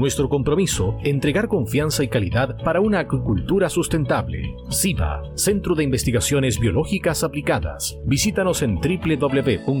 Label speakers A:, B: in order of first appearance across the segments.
A: Nuestro compromiso, entregar confianza y calidad para una acuicultura sustentable. SIBA, Centro de Investigaciones Biológicas Aplicadas. Visítanos en www.siba.cl.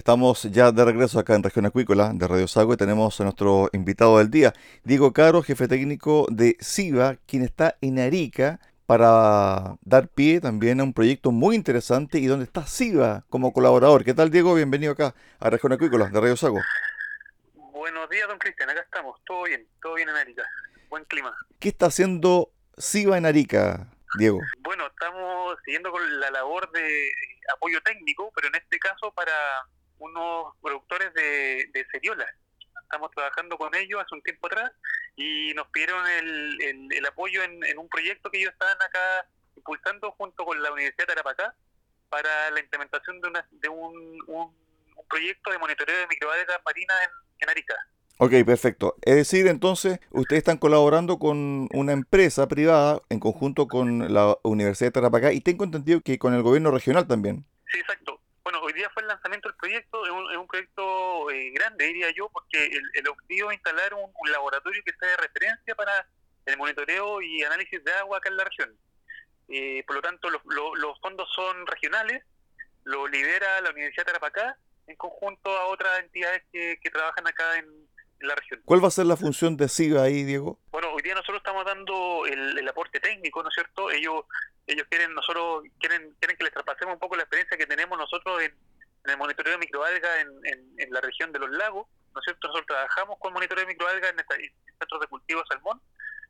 B: Estamos ya de regreso acá en Región Acuícola de Radio Sago y tenemos a nuestro invitado del día, Diego Caro, jefe técnico de SIVA, quien está en Arica para dar pie también a un proyecto muy interesante y donde está SIVA como colaborador. ¿Qué tal, Diego? Bienvenido acá a Región Acuícola de Radio Sago.
C: Buenos días, don Cristian. Acá estamos. Todo bien. Todo bien en Arica. Buen clima.
B: ¿Qué está haciendo SIVA en Arica, Diego?
C: Bueno, estamos siguiendo con la labor de apoyo técnico, pero en este caso para unos productores de, de ceriolas. Estamos trabajando con ellos hace un tiempo atrás y nos pidieron el, el, apoyo en, un proyecto que ellos estaban acá impulsando junto con la Universidad de Tarapacá para la implementación de, una, de un, un, proyecto de monitoreo de microalgas marinas en, en Arica.
B: Ok, perfecto. Es decir, entonces, ustedes están colaborando con una empresa privada en conjunto con la Universidad de Tarapacá y tengo entendido que con el gobierno regional también.
C: Sí, exacto. Hoy día fue el lanzamiento del proyecto, es un, proyecto eh, grande, diría yo, porque el, objetivo es instalar un, laboratorio que sea de referencia para el monitoreo y análisis de agua acá en la región. Eh, por lo tanto, los, los fondos son regionales, lo lidera la Universidad de Tarapacá en conjunto a otras entidades que, que trabajan acá en, la región.
B: ¿Cuál va a ser la función de SIGA ahí, Diego?
C: Bueno, hoy día nosotros estamos dando el, el aporte técnico, ¿no es cierto? Ellos ellos quieren nosotros quieren quieren que les traspasemos un poco la experiencia que tenemos nosotros en, el monitoreo de microalgas en, en, la región de los lagos, ¿no es cierto? Nosotros trabajamos con monitoreo de microalgas en, centros de cultivo salmón,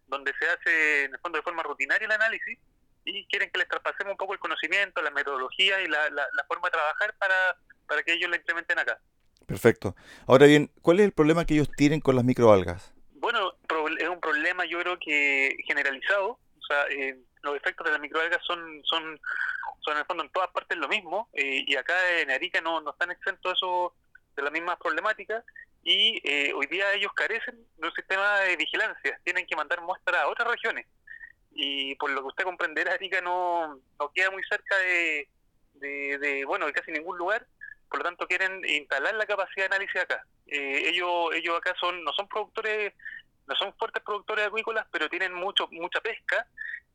C: donde se hace en el fondo de forma rutinaria el análisis y quieren que les traspasemos un poco el conocimiento, la metodología y la, la, forma de trabajar para, para que ellos la implementen acá.
B: Perfecto. Ahora bien, ¿cuál es el problema que ellos tienen con las microalgas?
C: Bueno, es un problema yo creo que generalizado. O sea, eh, los efectos de las microalgas son, son, son en el fondo en todas partes lo mismo, eh, y acá en Arica no, no están exentos de, eso, de las mismas problemáticas, y eh, hoy día ellos carecen de un sistema de vigilancia, tienen que mandar muestras a otras regiones, y por lo que usted comprenderá, Arica no, no queda muy cerca de, de, bueno, de casi ningún lugar, por lo tanto quieren instalar la capacidad de análisis acá. Eh, ellos, ellos acá son, no son productores no son fuertes productores agrícolas, pero tienen mucho mucha pesca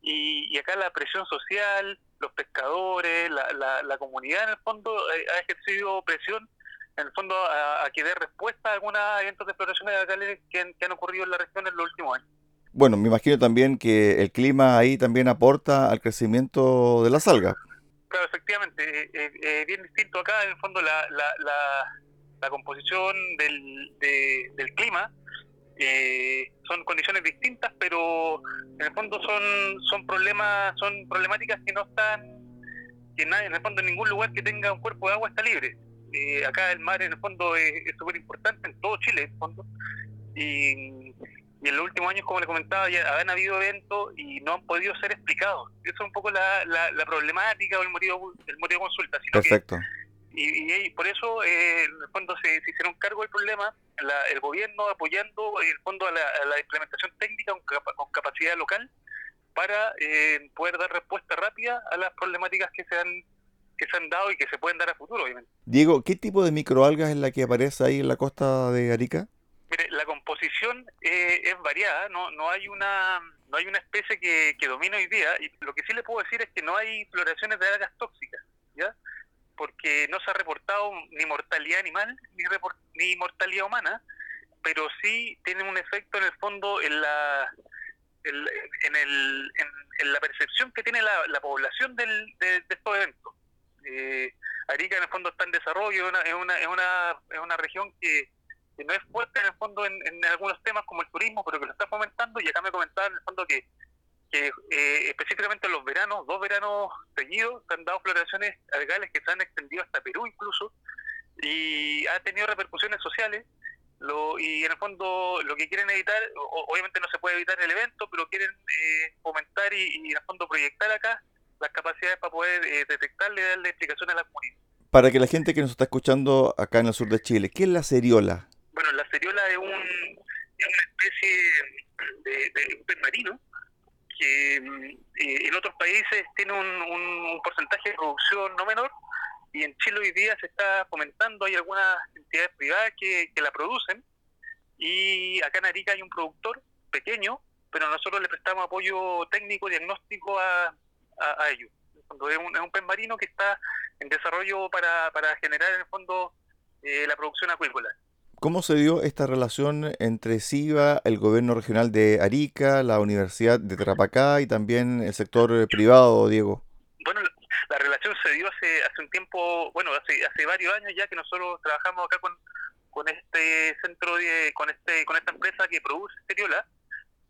C: y, acá la presión social, los pescadores, la, la, comunidad en el fondo eh, ha ejercido presión en el fondo a, que dé respuesta a algunos eventos de exploración de que, que han ocurrido en la región en los últimos años.
B: Bueno, me imagino también que el clima ahí también aporta al crecimiento de las algas.
C: Claro, efectivamente, eh, eh, eh, bien distinto acá, en el fondo la, la, la, composición del, del clima son condiciones distintas, pero en el fondo son son problemas son problemáticas que no están que nadie, en el fondo en ningún lugar que tenga un cuerpo de agua está libre. acá el mar en el fondo es súper importante en todo Chile, en el fondo, y y en los últimos años, como le comentaba, ya han habido eventos y no han podido ser explicados. Eso es un poco la, la, problemática o el motivo, el motivo de consulta.
B: Perfecto.
C: y, por eso, eh, en el fondo, se, hicieron cargo del problema, el gobierno apoyando, en el fondo, a la, implementación técnica con, capacidad local para eh, poder dar respuesta rápida a las problemáticas que se han que se han dado y que se pueden dar a futuro, obviamente.
B: Diego, ¿qué tipo de microalgas es la que aparece ahí en la costa de Arica?
C: Mire, la composición eh, es variada, no no hay una no hay una especie que, que domine hoy día y lo que sí le puedo decir es que no hay floraciones de algas tóxicas, ¿ya? Porque no se ha reportado ni mortalidad animal ni, ni mortalidad humana, pero sí tienen un efecto en el fondo en la en, el, en, la percepción que tiene la, población del, de, estos eventos. Eh, Arica en el fondo está en desarrollo, es una, es una, es una región que que no es fuerte en el fondo en, algunos temas como el turismo, pero que lo está fomentando. Y acá me comentaban en el fondo que, eh, específicamente en los veranos, dos veranos seguidos, se han dado floraciones algales que se han extendido hasta Perú incluso, y ha tenido repercusiones sociales. Lo, y en el fondo lo que quieren evitar, obviamente no se puede evitar el evento, pero quieren eh, fomentar y, en el fondo proyectar acá las capacidades para poder eh, detectarle y darle explicaciones a la comunidad.
B: Para que la gente que nos está escuchando acá en el sur de Chile, ¿qué es la seriola?
C: Bueno, la seriola es, un, es una especie de, de pez marino que eh, en otros países tiene un, un, porcentaje de producción no menor y en Chile hoy día se está fomentando, hay algunas entidades privadas que, la producen y acá en Arica hay un productor pequeño, pero nosotros le prestamos apoyo técnico, diagnóstico a, a, ellos. Es un, es un pez marino que está en desarrollo para, para generar en el fondo eh, la producción acuícola.
B: ¿Cómo se dio esta relación entre SIVA, el gobierno regional de Arica, la Universidad de Tarapacá y también el sector eh, privado, Diego?
C: Bueno, la relación se dio hace hace un tiempo, bueno, hace hace varios años ya que nosotros trabajamos acá con, este centro de, con este con esta empresa que produce Seriola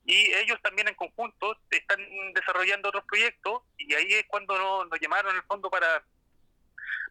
C: y ellos también en conjunto están desarrollando otros proyectos y ahí es cuando nos, nos llamaron en el fondo para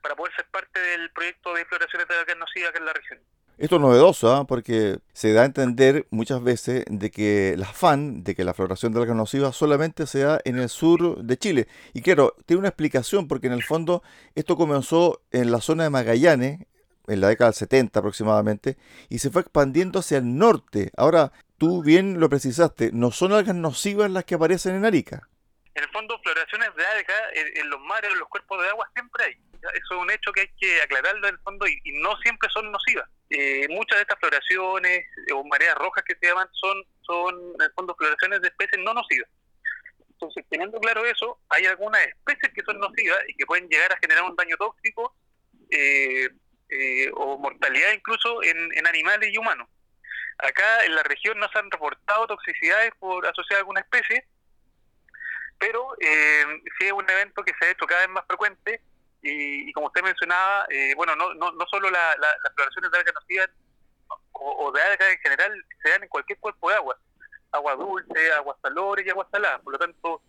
C: para poder ser parte del proyecto de exploraciones de la carnocida acá en la región.
B: Esto es novedoso, ¿ah? porque se da a entender muchas veces de que la fan de que la floración de la nociva solamente se da en el sur de Chile. Y claro, tiene una explicación porque en el fondo esto comenzó en la zona de Magallanes, en la década del 70 aproximadamente, y se fue expandiendo hacia el norte. Ahora, tú bien lo precisaste, no son algas nocivas las que aparecen en Arica.
C: En el fondo, floraciones de algas en los mares, en los cuerpos de agua, siempre hay eso es un hecho que hay que aclararlo en el fondo y, no siempre son nocivas. Eh, muchas de estas floraciones o mareas rojas que se llaman son, son en el fondo floraciones de especies no nocivas. Entonces, teniendo claro eso, hay algunas especies que son nocivas y que pueden llegar a generar un daño tóxico eh, eh, o mortalidad incluso en, animales y humanos. Acá en la región no se han reportado toxicidades por asociadas a alguna especie, pero eh, sí es un evento que se ha hecho cada vez más frecuente y, como usted mencionaba, eh, bueno, no, no, no solo las floraciones de algas nocivas o, de algas en general se dan en cualquier cuerpo de agua, agua dulce, agua salobres y agua salada. Por lo tanto,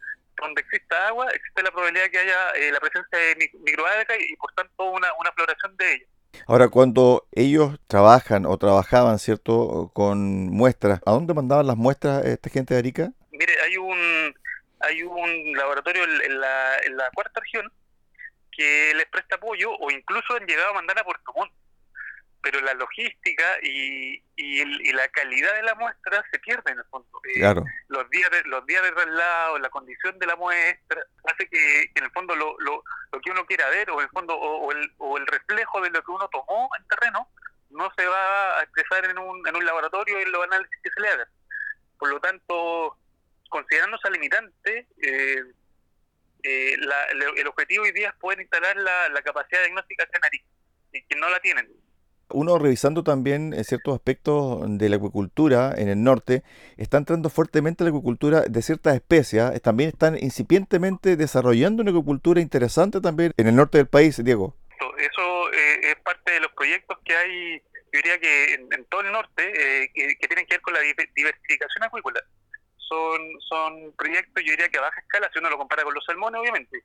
C: donde exista agua, existe la probabilidad de que haya eh, la presencia de microalgas y, por tanto una, una floración de ellas.
B: Ahora, cuando ellos trabajan o trabajaban, ¿cierto?, con muestras, ¿a dónde mandaban las muestras esta gente de Arica?
C: Mire, hay un hay un laboratorio en la, en la cuarta región que les presta apoyo o incluso han llegado a mandar a Puerto Montt. Pero la logística y, y, la calidad de la muestra se pierde en el fondo.
B: Eh,
C: los días de, los días de traslado, la condición de la muestra, hace que, en el fondo lo, lo, lo, que uno quiera ver o el fondo o, el, o el reflejo de lo que uno tomó en terreno no se va a expresar en un, en un laboratorio en los análisis que se le hagan. Por lo tanto, considerando esa limitante, eh, el objetivo hoy día es poder instalar la, capacidad diagnóstica canaria, que no la tienen
B: uno revisando también eh, ciertos aspectos de la acuicultura en el norte, está entrando fuertemente la acuicultura de ciertas especies, también están incipientemente desarrollando una acuicultura interesante también en el norte del país, Diego.
C: Eso eh, es parte de los proyectos que hay, yo diría que en, todo el norte, eh, que, tienen que ver con la diversificación acuícola. Son, son proyectos, yo diría que a baja escala, si uno lo compara con los salmones, obviamente.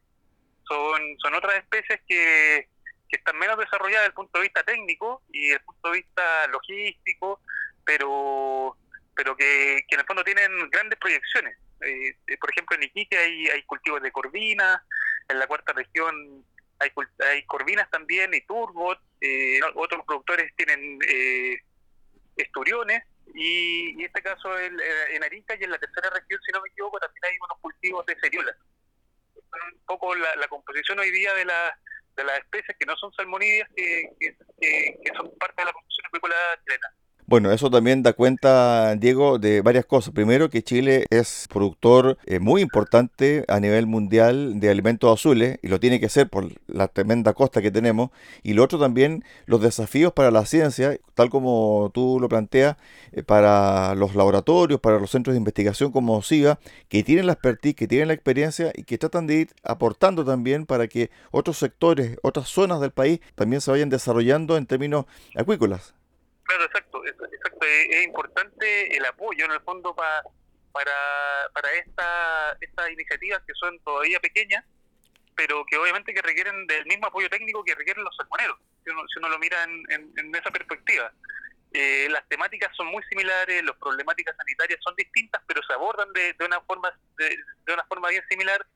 C: Son, son otras especies que que están menos desarrolladas desde el punto de vista técnico y desde el punto de vista logístico, pero pero que, en el fondo tienen grandes proyecciones. Eh, eh, por ejemplo, en Iquique hay, hay cultivos de corvinas, en la cuarta región hay, hay corvinas también y turbot, eh, otros productores tienen esturiones, y, en este caso en Arica y en la tercera región, si no me equivoco, también hay unos cultivos de ceriolas. Un poco la, la composición hoy día de la de las especies que no son salmonídeas que, que, son parte de la producción agrícola chilena.
B: Bueno, eso también da cuenta, Diego, de varias cosas. Primero, que Chile es productor eh, muy importante a nivel mundial de alimentos azules y lo tiene que ser por la tremenda costa que tenemos. Y lo otro también, los desafíos para la ciencia, tal como tú lo planteas, eh, para los laboratorios, para los centros de investigación como SIGA, que tienen la expertise, que tienen la experiencia y que tratan de ir aportando también para que otros sectores, otras zonas del país también se vayan desarrollando en términos acuícolas.
C: Exacto, exacto. Es, importante el apoyo en el fondo para para esta, estas iniciativas que son todavía pequeñas, pero que obviamente que requieren del mismo apoyo técnico que requieren los salmoneros, si uno, si uno lo mira en, en, esa perspectiva. Eh, las temáticas son muy similares, las problemáticas sanitarias son distintas, pero se abordan de, de una forma de, de, una forma bien similar.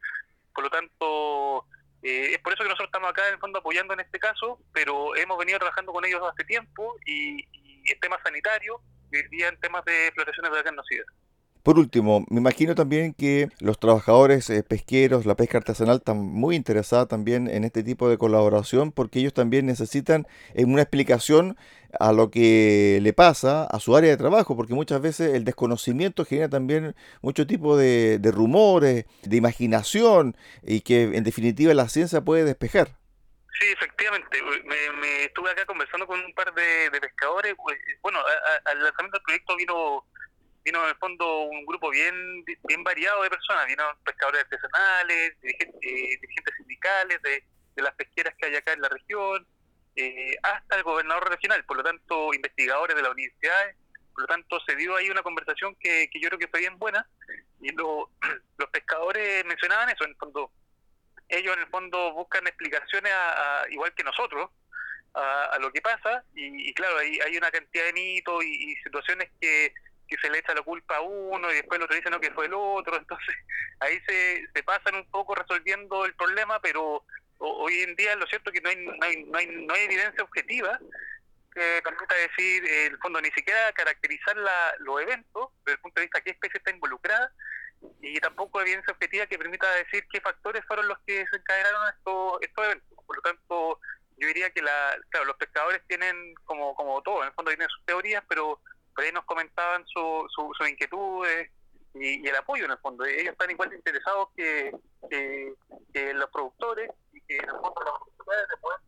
C: Por lo tanto, eh, es por eso que nosotros estamos acá en el fondo apoyando en este caso, pero hemos venido trabajando con ellos hace tiempo y, en temas sanitarios y en temas de explotaciones de.
B: Por último, me imagino también que los trabajadores eh, pesqueros, la pesca artesanal, están muy interesados también en este tipo de colaboración porque ellos también necesitan eh, una explicación a lo que le pasa a su área de trabajo, porque muchas veces el desconocimiento genera también mucho tipo de, rumores, de imaginación y que en definitiva la ciencia puede despejar.
C: Sí, efectivamente. Me, estuve acá conversando con un par de, pescadores. Bueno, al lanzamiento del proyecto vino vino en el fondo un grupo bien bien variado de personas, vino pescadores artesanales, dirigentes, eh, dirigentes sindicales de, las pesqueras que hay acá en la región, eh, hasta el gobernador regional, por lo tanto investigadores de las universidades, por lo tanto se dio ahí una conversación que, yo creo que fue bien buena y los pescadores mencionaban eso, en el fondo ellos en el fondo buscan explicaciones a, igual que nosotros a, lo que pasa y, claro, hay, hay una cantidad de mitos y situaciones que que se le echa la culpa a uno y después el otro dice no que fue el otro, entonces ahí se, se pasan un poco resolviendo el problema, pero hoy en día lo cierto es que no hay, no hay, no hay, no hay evidencia objetiva que permita decir, en el fondo, ni siquiera caracterizar la, los eventos desde el punto de vista de qué especie está involucrada y tampoco evidencia objetiva que permita decir qué factores fueron los que desencadenaron estos, estos eventos. Por lo tanto, yo diría que la, claro, los pescadores tienen, como, como todo, en el fondo tienen sus teorías, pero por ahí nos comentaban sus su, inquietudes y, el apoyo en el fondo. Ellos están igual de interesados que, que, los productores y que en el fondo las autoridades de poder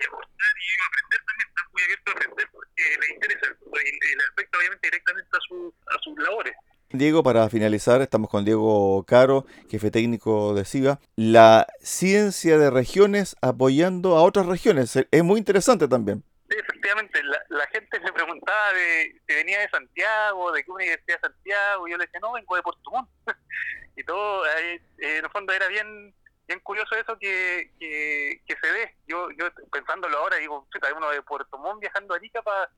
C: y y aprender también, están muy abiertos a aprender porque les interesa y les afecta obviamente directamente a, su, a sus labores.
B: Diego, para finalizar, estamos con Diego Caro, jefe técnico de SIVA. La ciencia de regiones apoyando a otras regiones. Es muy interesante también.
C: Sí, efectivamente, la, gente me preguntaba de si venía de Santiago, de qué universidad de Santiago, y yo le decía, no, vengo de Puerto Montt. y todo, eh, en el fondo era bien bien curioso eso que, que, se ve. Yo yo pensándolo ahora, digo, hay uno de Puerto Montt viajando a Arica para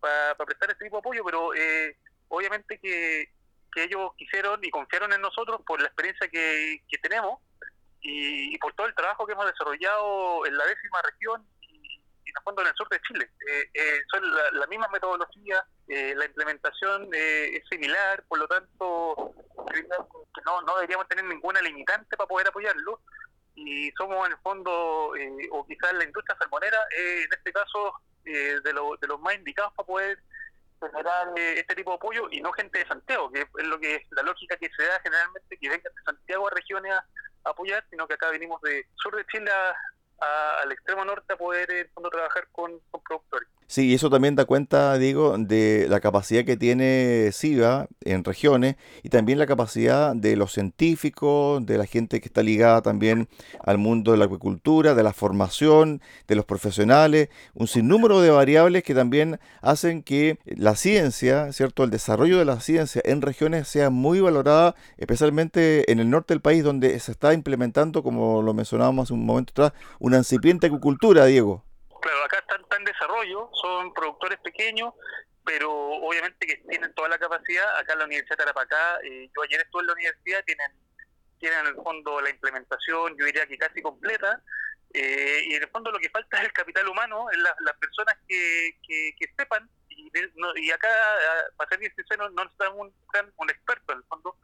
C: para prestar este tipo de apoyo, pero eh, obviamente que, que ellos quisieron y confiaron en nosotros por la experiencia que, que tenemos y, por todo el trabajo que hemos desarrollado en la décima región y en el fondo en el sur de Chile. Eh, eh, son la, misma metodología, eh, la implementación es similar, por lo tanto no, no deberíamos tener ninguna limitante para poder apoyarlo y somos en el fondo, o quizás la industria salmonera, en este caso, de, de los más indicados para poder generar eh, este tipo de apoyo y no gente de Santiago, que es lo que es la lógica que se da generalmente que vengan de Santiago a regiones a, apoyar, sino que acá venimos de sur de Chile al extremo norte a poder fondo trabajar con productores.
B: Sí, y eso también da cuenta, digo, de la capacidad que tiene SIVA en regiones y también la capacidad de los científicos, de la gente que está ligada también al mundo de la acuicultura, de la formación, de los profesionales, un sinnúmero de variables que también hacen que la ciencia, ¿cierto? El desarrollo de la ciencia en regiones sea muy valorada, especialmente en el norte del país donde se está implementando, como lo mencionábamos hace un momento atrás, una incipiente acuicultura, Diego.
C: Claro, acá están, en desarrollo, son productores pequeños, pero obviamente que tienen toda la capacidad. Acá en la Universidad de Tarapacá, eh, yo ayer estuve en la universidad, tienen, tienen en el fondo la implementación, yo diría que casi completa, eh, y en el fondo lo que falta es el capital humano, las personas que, que, sepan, y, y acá, para ser sincero, no necesitamos un, un experto en el fondo,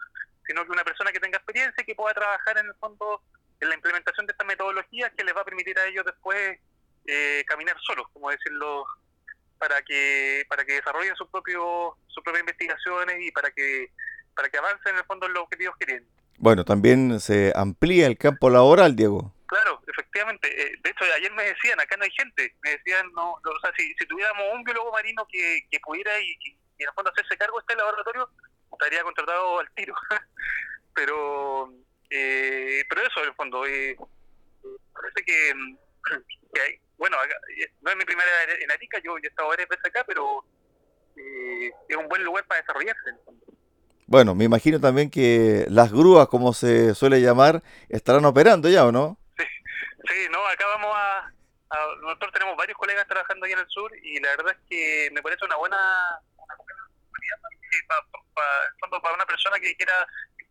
C: sino que una persona que tenga experiencia y que pueda trabajar en el fondo en la implementación de esta metodología que les va a permitir a ellos después eh, caminar solos, como decirlo, para que para que desarrollen sus propios sus propias investigaciones y para que para que avancen en el fondo en los objetivos que tienen.
B: Bueno, también se amplía el campo laboral, Diego.
C: Claro, efectivamente. Eh, de hecho, ayer me decían, acá no hay gente. Me decían, no, o sea, si, si tuviéramos un biólogo marino que, que pudiera y, y, en el fondo hacerse cargo de este laboratorio, estaría contratado al tiro. pero eh, pero eso, en el fondo, eh, parece que, que hay, bueno, no es mi primera en Arica, yo, he estado varias veces acá, pero eh, es un buen lugar para desarrollarse.
B: Bueno, me imagino también que las grúas, como se suele llamar, estarán operando ya, ¿o no?
C: Sí, sí no, acá vamos a, Nosotros tenemos varios colegas trabajando ahí en el sur y la verdad es que me parece una buena, una buena oportunidad para, una persona que quiera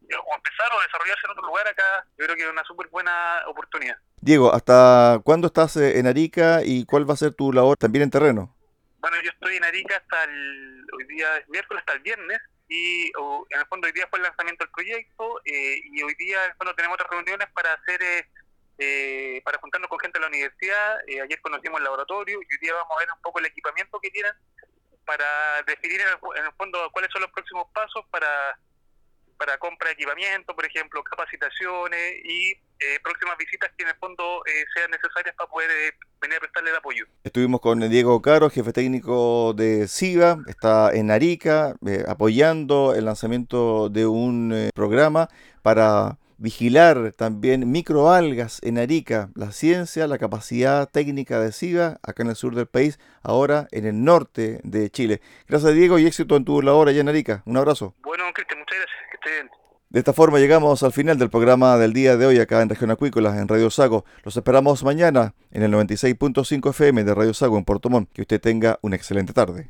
C: o empezar o desarrollarse en otro lugar acá, yo creo que es una súper buena oportunidad.
B: Diego, ¿hasta cuándo estás eh, en Arica y cuál va a ser tu labor también en terreno?
C: Bueno, yo estoy en Arica hasta el, hoy día es miércoles hasta el viernes y en el fondo hoy día fue el lanzamiento del proyecto eh, y hoy día en fondo tenemos otras reuniones para hacer eh, para juntarnos con gente de la universidad. ayer conocimos el laboratorio y hoy día vamos a ver un poco el equipamiento que tienen para definir en el fondo cuáles son los próximos pasos para para compra de equipamiento, por ejemplo, capacitaciones y eh, próximas visitas que en el fondo eh, sean necesarias para poder eh, venir a prestarle el apoyo.
B: Estuvimos con Diego Caro, jefe técnico de SIVA, está en Arica apoyando el lanzamiento de un programa para vigilar también microalgas en Arica, la ciencia, la capacidad técnica de SIVA acá en el sur del país, ahora en el norte de Chile. Gracias Diego y éxito en tu labor allá en Arica. Un abrazo.
C: Bueno, Cristian, muchas gracias.
B: De esta forma llegamos al final del programa del día de hoy acá en Región Acuícola, en Radio Sago. Los esperamos mañana en el 96.5 FM de Radio Sago en Puerto Montt. Que usted tenga una excelente tarde.